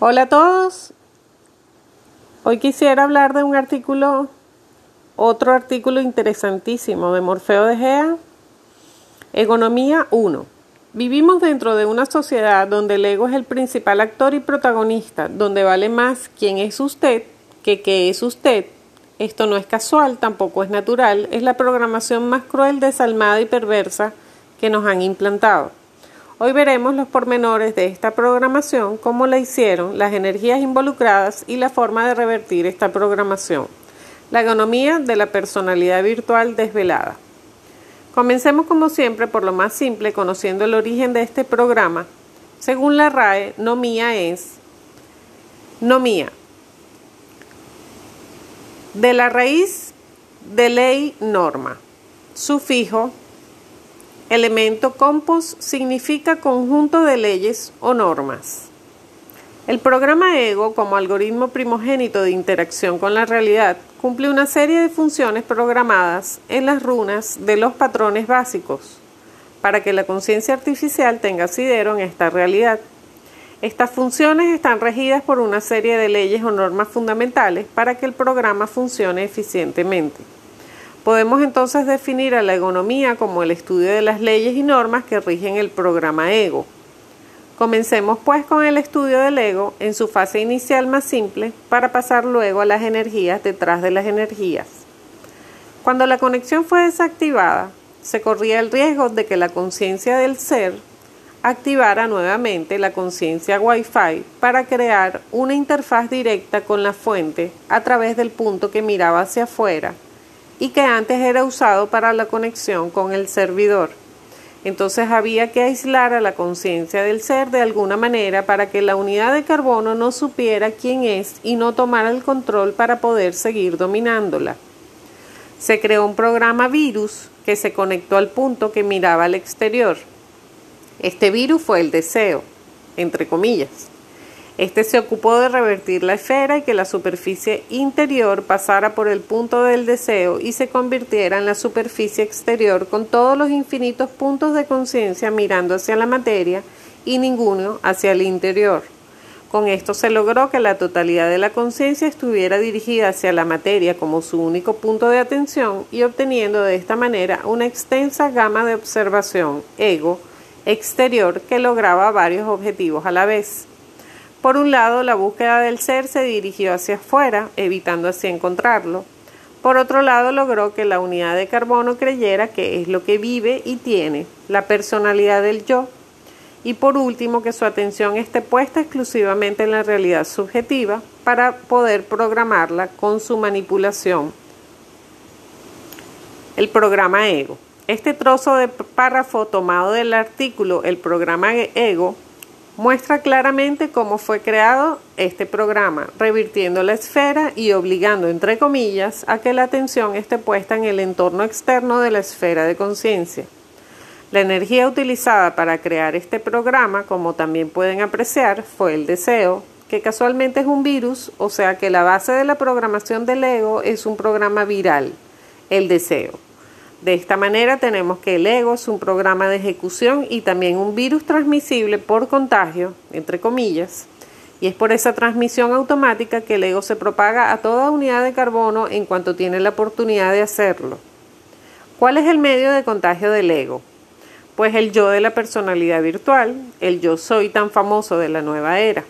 Hola a todos. Hoy quisiera hablar de un artículo, otro artículo interesantísimo de Morfeo de Gea, Economía 1. Vivimos dentro de una sociedad donde el ego es el principal actor y protagonista, donde vale más quién es usted que qué es usted. Esto no es casual, tampoco es natural, es la programación más cruel, desalmada y perversa que nos han implantado. Hoy veremos los pormenores de esta programación, cómo la hicieron, las energías involucradas y la forma de revertir esta programación. La economía de la personalidad virtual desvelada. Comencemos como siempre por lo más simple, conociendo el origen de este programa. Según la RAE, nomía es nomía. De la raíz de ley norma. Sufijo Elemento compos significa conjunto de leyes o normas. El programa ego, como algoritmo primogénito de interacción con la realidad, cumple una serie de funciones programadas en las runas de los patrones básicos para que la conciencia artificial tenga asidero en esta realidad. Estas funciones están regidas por una serie de leyes o normas fundamentales para que el programa funcione eficientemente. Podemos entonces definir a la economía como el estudio de las leyes y normas que rigen el programa ego. Comencemos pues con el estudio del ego en su fase inicial más simple para pasar luego a las energías detrás de las energías. Cuando la conexión fue desactivada, se corría el riesgo de que la conciencia del ser activara nuevamente la conciencia Wi-Fi para crear una interfaz directa con la fuente a través del punto que miraba hacia afuera y que antes era usado para la conexión con el servidor. Entonces había que aislar a la conciencia del ser de alguna manera para que la unidad de carbono no supiera quién es y no tomara el control para poder seguir dominándola. Se creó un programa virus que se conectó al punto que miraba al exterior. Este virus fue el deseo, entre comillas. Este se ocupó de revertir la esfera y que la superficie interior pasara por el punto del deseo y se convirtiera en la superficie exterior con todos los infinitos puntos de conciencia mirando hacia la materia y ninguno hacia el interior. Con esto se logró que la totalidad de la conciencia estuviera dirigida hacia la materia como su único punto de atención y obteniendo de esta manera una extensa gama de observación, ego, exterior que lograba varios objetivos a la vez. Por un lado, la búsqueda del ser se dirigió hacia afuera, evitando así encontrarlo. Por otro lado, logró que la unidad de carbono creyera que es lo que vive y tiene, la personalidad del yo. Y por último, que su atención esté puesta exclusivamente en la realidad subjetiva para poder programarla con su manipulación. El programa ego. Este trozo de párrafo tomado del artículo El programa ego muestra claramente cómo fue creado este programa, revirtiendo la esfera y obligando, entre comillas, a que la atención esté puesta en el entorno externo de la esfera de conciencia. La energía utilizada para crear este programa, como también pueden apreciar, fue el deseo, que casualmente es un virus, o sea que la base de la programación del ego es un programa viral, el deseo. De esta manera tenemos que el ego es un programa de ejecución y también un virus transmisible por contagio, entre comillas, y es por esa transmisión automática que el ego se propaga a toda unidad de carbono en cuanto tiene la oportunidad de hacerlo. ¿Cuál es el medio de contagio del ego? Pues el yo de la personalidad virtual, el yo soy tan famoso de la nueva era.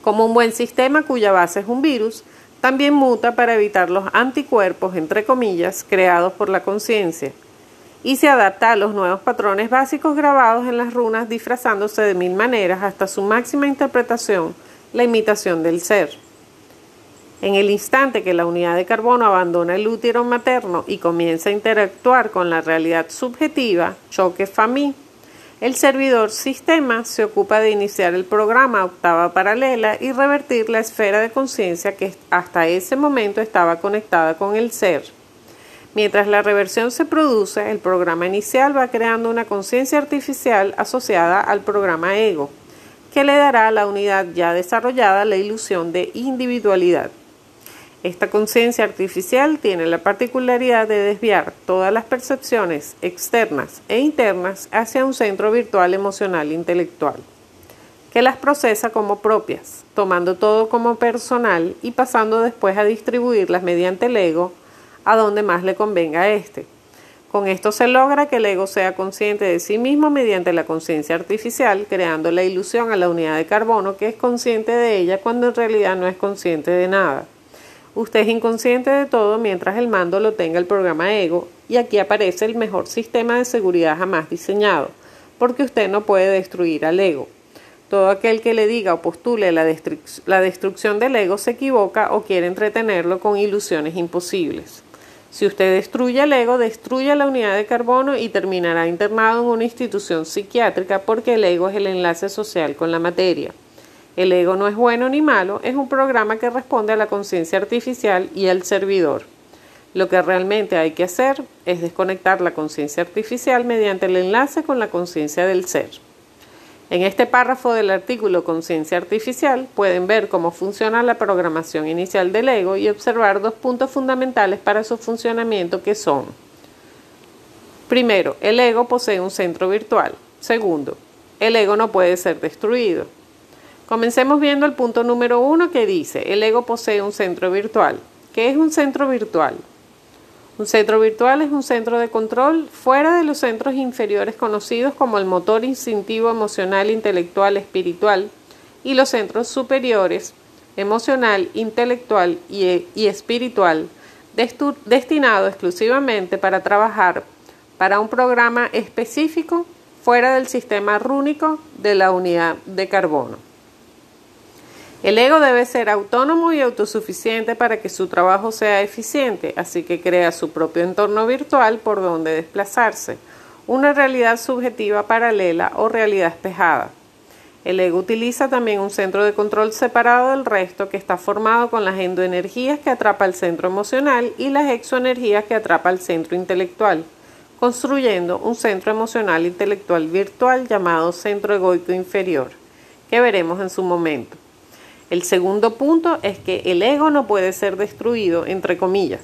Como un buen sistema cuya base es un virus, también muta para evitar los anticuerpos, entre comillas, creados por la conciencia, y se adapta a los nuevos patrones básicos grabados en las runas disfrazándose de mil maneras hasta su máxima interpretación, la imitación del ser. En el instante que la unidad de carbono abandona el útero materno y comienza a interactuar con la realidad subjetiva, choque FAMI, el servidor sistema se ocupa de iniciar el programa octava paralela y revertir la esfera de conciencia que hasta ese momento estaba conectada con el ser. Mientras la reversión se produce, el programa inicial va creando una conciencia artificial asociada al programa ego, que le dará a la unidad ya desarrollada la ilusión de individualidad. Esta conciencia artificial tiene la particularidad de desviar todas las percepciones externas e internas hacia un centro virtual emocional intelectual, que las procesa como propias, tomando todo como personal y pasando después a distribuirlas mediante el ego a donde más le convenga a éste. Con esto se logra que el ego sea consciente de sí mismo mediante la conciencia artificial, creando la ilusión a la unidad de carbono que es consciente de ella cuando en realidad no es consciente de nada. Usted es inconsciente de todo mientras el mando lo tenga el programa ego y aquí aparece el mejor sistema de seguridad jamás diseñado, porque usted no puede destruir al ego. Todo aquel que le diga o postule la, destrucción del ego se equivoca o quiere entretenerlo con ilusiones imposibles. Si usted destruye el ego, destruye la unidad de carbono y terminará internado en una institución psiquiátrica porque el ego es el enlace social con la materia. El ego no es bueno ni malo, es un programa que responde a la conciencia artificial y al servidor. Lo que realmente hay que hacer es desconectar la conciencia artificial mediante el enlace con la conciencia del ser. En este párrafo del artículo Conciencia Artificial pueden ver cómo funciona la programación inicial del ego y observar dos puntos fundamentales para su funcionamiento que son Primero, el ego posee un centro virtual. Segundo, el ego no puede ser destruido. Comencemos viendo el punto número uno que dice, el ego posee un centro virtual. ¿Qué es un centro virtual? Un centro virtual es un centro de control fuera de los centros inferiores conocidos como el motor instintivo emocional, intelectual, espiritual y los centros superiores emocional, intelectual y, espiritual destinado exclusivamente para trabajar para un programa específico fuera del sistema rúnico de la unidad de carbono. El ego debe ser autónomo y autosuficiente para que su trabajo sea eficiente, así que crea su propio entorno virtual por donde desplazarse, una realidad subjetiva paralela o realidad espejada. El ego utiliza también un centro de control separado del resto que está formado con las endoenergías que atrapa el centro emocional y las exoenergías que atrapa el centro intelectual, construyendo un centro emocional intelectual virtual llamado centro egoico inferior, que veremos en su momento. El segundo punto es que el ego no puede ser destruido, entre comillas,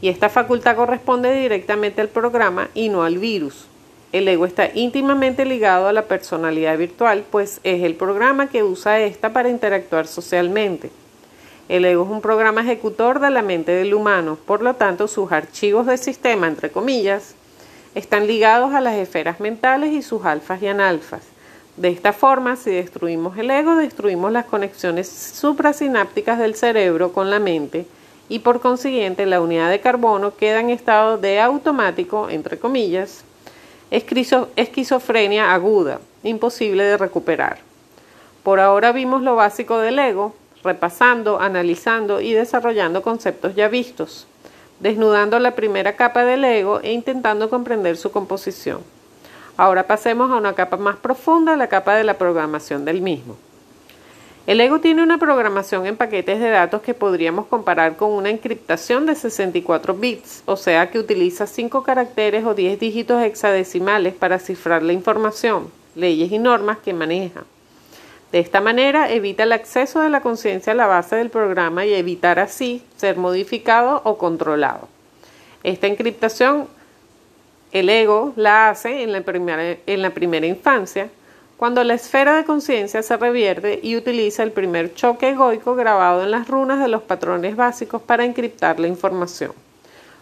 y esta facultad corresponde directamente al programa y no al virus. El ego está íntimamente ligado a la personalidad virtual, pues es el programa que usa esta para interactuar socialmente. El ego es un programa ejecutor de la mente del humano, por lo tanto sus archivos de sistema, entre comillas, están ligados a las esferas mentales y sus alfas y analfas. De esta forma, si destruimos el ego, destruimos las conexiones suprasinápticas del cerebro con la mente y por consiguiente la unidad de carbono queda en estado de automático, entre comillas, esquizofrenia aguda, imposible de recuperar. Por ahora vimos lo básico del ego, repasando, analizando y desarrollando conceptos ya vistos, desnudando la primera capa del ego e intentando comprender su composición. Ahora pasemos a una capa más profunda, la capa de la programación del mismo. El ego tiene una programación en paquetes de datos que podríamos comparar con una encriptación de 64 bits, o sea que utiliza 5 caracteres o 10 dígitos hexadecimales para cifrar la información, leyes y normas que maneja. De esta manera evita el acceso de la conciencia a la base del programa y evitar así ser modificado o controlado. Esta encriptación el ego la hace en la primera, infancia, cuando la esfera de conciencia se revierte y utiliza el primer choque egoico grabado en las runas de los patrones básicos para encriptar la información.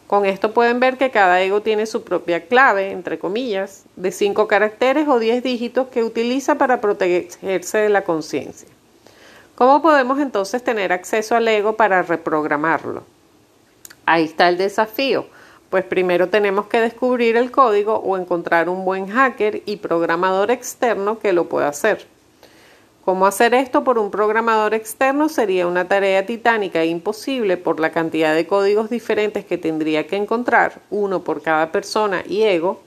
Con esto pueden ver que cada ego tiene su propia clave, entre comillas, de cinco caracteres o diez dígitos que utiliza para protegerse de la conciencia. ¿Cómo podemos entonces tener acceso al ego para reprogramarlo? Ahí está el desafío pues primero tenemos que descubrir el código o encontrar un buen hacker y programador externo que lo pueda hacer. ¿Cómo hacer esto por un programador externo? Sería una tarea titánica e imposible por la cantidad de códigos diferentes que tendría que encontrar, uno por cada persona y ego.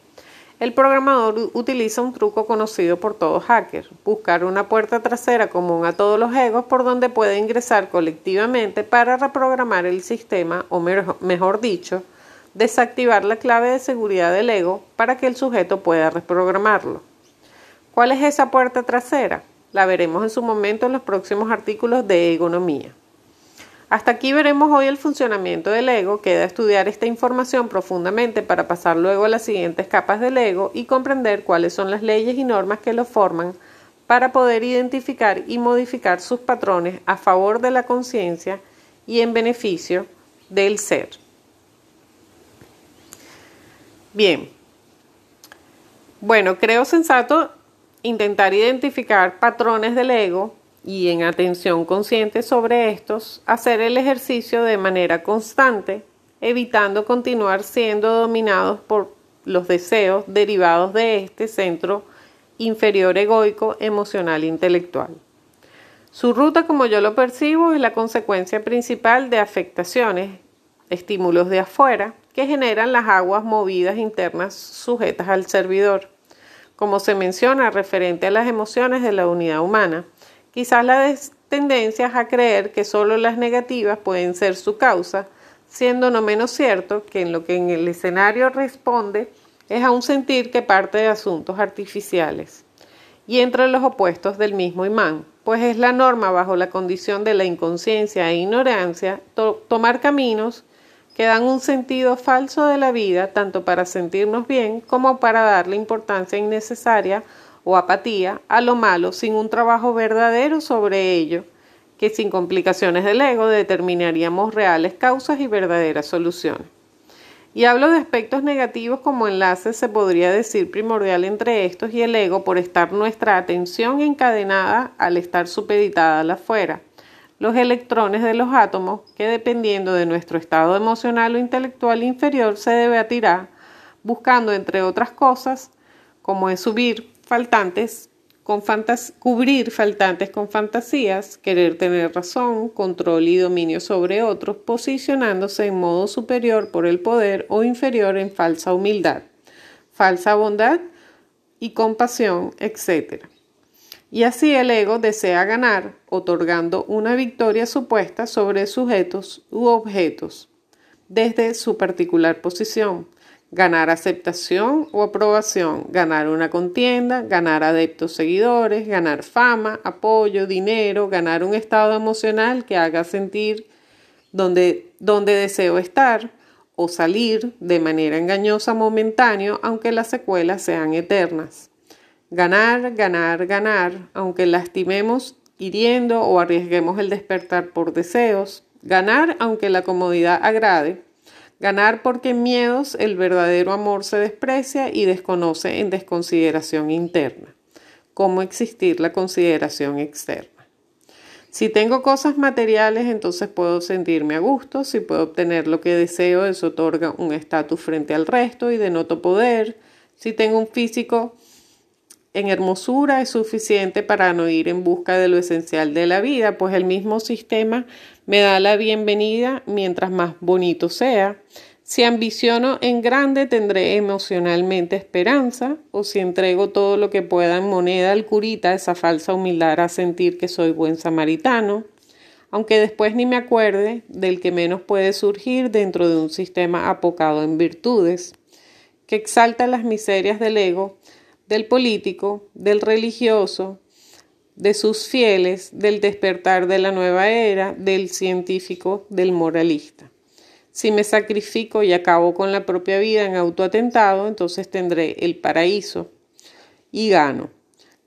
El programador utiliza un truco conocido por todo hacker, buscar una puerta trasera común a todos los egos por donde puede ingresar colectivamente para reprogramar el sistema, o mejor dicho, desactivar la clave de seguridad del ego para que el sujeto pueda reprogramarlo. ¿Cuál es esa puerta trasera? La veremos en su momento en los próximos artículos de economía. Hasta aquí veremos hoy el funcionamiento del ego, queda estudiar esta información profundamente para pasar luego a las siguientes capas del ego y comprender cuáles son las leyes y normas que lo forman para poder identificar y modificar sus patrones a favor de la conciencia y en beneficio del ser. Bien, bueno, creo sensato intentar identificar patrones del ego y en atención consciente sobre estos, hacer el ejercicio de manera constante, evitando continuar siendo dominados por los deseos derivados de este centro inferior egoico emocional intelectual. Su ruta, como yo lo percibo, es la consecuencia principal de afectaciones, estímulos de afuera, que generan las aguas movidas internas sujetas al servidor. Como se menciona referente a las emociones de la unidad humana, quizás la tendencia a creer que solo las negativas pueden ser su causa, siendo no menos cierto que en lo que en el escenario responde es a un sentir que parte de asuntos artificiales y entre los opuestos del mismo imán, pues es la norma bajo la condición de la inconsciencia e ignorancia tomar caminos que dan un sentido falso de la vida tanto para sentirnos bien como para darle importancia innecesaria o apatía a lo malo sin un trabajo verdadero sobre ello, que sin complicaciones del ego determinaríamos reales causas y verdaderas soluciones. Y hablo de aspectos negativos como enlaces, se podría decir primordial entre estos y el ego por estar nuestra atención encadenada al estar supeditada a la afuera. Los electrones de los átomos, que dependiendo de nuestro estado emocional o intelectual inferior se debatirá, buscando entre otras cosas, como es subir faltantes con cubrir faltantes con fantasías, querer tener razón, control y dominio sobre otros, posicionándose en modo superior por el poder o inferior en falsa humildad, falsa bondad y compasión, etc. Y así el ego desea ganar, otorgando una victoria supuesta sobre sujetos u objetos, desde su particular posición, ganar aceptación o aprobación, ganar una contienda, ganar adeptos seguidores, ganar fama, apoyo, dinero, ganar un estado emocional que haga sentir donde, donde deseo estar o salir de manera engañosa momentáneo, aunque las secuelas sean eternas. Ganar, ganar, ganar, aunque lastimemos hiriendo o arriesguemos el despertar por deseos. Ganar aunque la comodidad agrade Ganar porque en miedos el verdadero amor se desprecia y desconoce en desconsideración interna. ¿Cómo existir la consideración externa? Si tengo cosas materiales, entonces puedo sentirme a gusto. Si puedo obtener lo que deseo, eso otorga un estatus frente al resto y denoto poder. Si tengo un físico en hermosura, es suficiente para no ir en busca de lo esencial de la vida, pues el mismo sistema me da la bienvenida mientras más bonito sea. Si ambiciono en grande tendré emocionalmente esperanza, o si entrego todo lo que pueda en moneda al curita, esa falsa humildad a sentir que soy buen samaritano, aunque después ni me acuerde del que menos puede surgir dentro de un sistema apocado en virtudes, que exalta las miserias del ego, del político, del religioso, de sus fieles, del despertar de la nueva era, del científico, del moralista. Si me sacrifico y acabo con la propia vida en autoatentado, entonces tendré el paraíso y gano.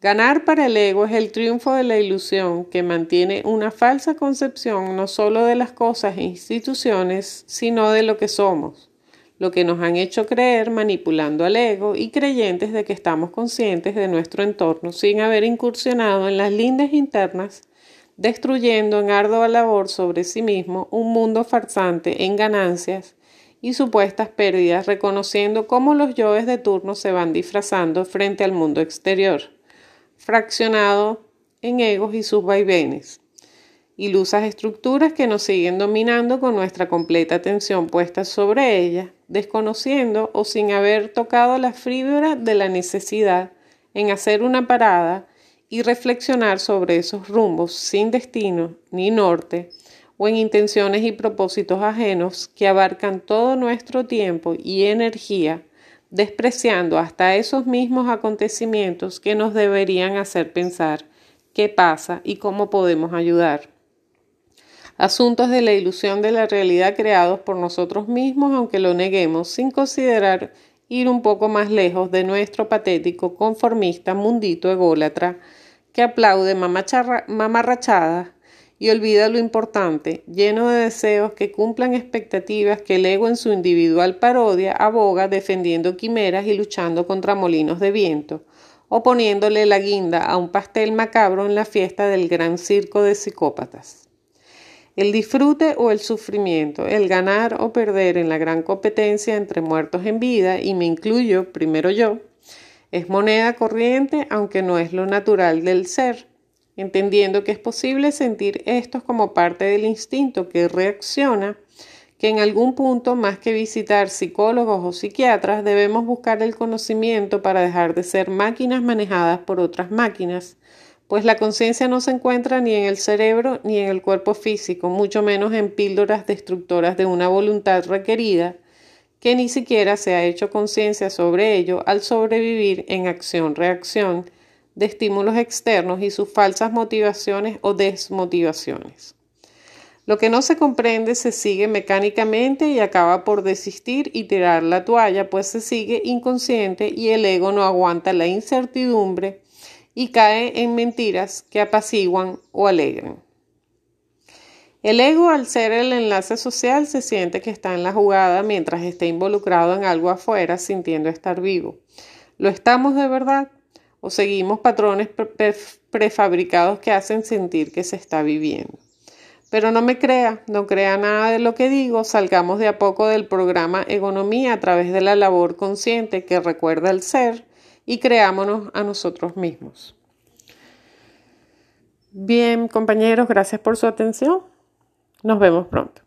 Ganar para el ego es el triunfo de la ilusión que mantiene una falsa concepción no solo de las cosas e instituciones, sino de lo que somos lo que nos han hecho creer manipulando al ego y creyentes de que estamos conscientes de nuestro entorno sin haber incursionado en las lindes internas, destruyendo en ardua labor sobre sí mismo un mundo farsante en ganancias y supuestas pérdidas, reconociendo cómo los yoes de turno se van disfrazando frente al mundo exterior, fraccionado en egos y sus vaivenes ilusas estructuras que nos siguen dominando con nuestra completa atención puesta sobre ellas, desconociendo o sin haber tocado la fibra de la necesidad en hacer una parada y reflexionar sobre esos rumbos sin destino ni norte o en intenciones y propósitos ajenos que abarcan todo nuestro tiempo y energía, despreciando hasta esos mismos acontecimientos que nos deberían hacer pensar qué pasa y cómo podemos ayudar asuntos de la ilusión de la realidad creados por nosotros mismos, aunque lo neguemos, sin considerar ir un poco más lejos de nuestro patético, conformista, mundito ególatra, que aplaude mamarrachadas y olvida lo importante, lleno de deseos que cumplan expectativas que el ego en su individual parodia aboga defendiendo quimeras y luchando contra molinos de viento, o poniéndole la guinda a un pastel macabro en la fiesta del gran circo de psicópatas. El disfrute o el sufrimiento, el ganar o perder en la gran competencia entre muertos en vida, y me incluyo primero yo, es moneda corriente aunque no es lo natural del ser entendiendo que es posible sentir estos como parte del instinto que reacciona, que en algún punto, más que visitar psicólogos o psiquiatras, debemos buscar el conocimiento para dejar de ser máquinas manejadas por otras máquinas, pues la conciencia no se encuentra ni en el cerebro ni en el cuerpo físico, mucho menos en píldoras destructoras de una voluntad requerida, que ni siquiera se ha hecho conciencia sobre ello al sobrevivir en acción-reacción, de estímulos externos y sus falsas motivaciones o desmotivaciones. Lo que no se comprende se sigue mecánicamente y acaba por desistir y tirar la toalla, pues se sigue inconsciente y el ego no aguanta la incertidumbre y cae en mentiras que apaciguan o alegran. El ego, al ser el enlace social, se siente que está en la jugada mientras está involucrado en algo afuera, sintiendo estar vivo. ¿Lo estamos de verdad? o seguimos patrones prefabricados que hacen sentir que se está viviendo. Pero no me crea, no crea nada de lo que digo, salgamos de a poco del programa Economía a través de la labor consciente que recuerda el ser y creámonos a nosotros mismos. Bien, compañeros, gracias por su atención. Nos vemos pronto.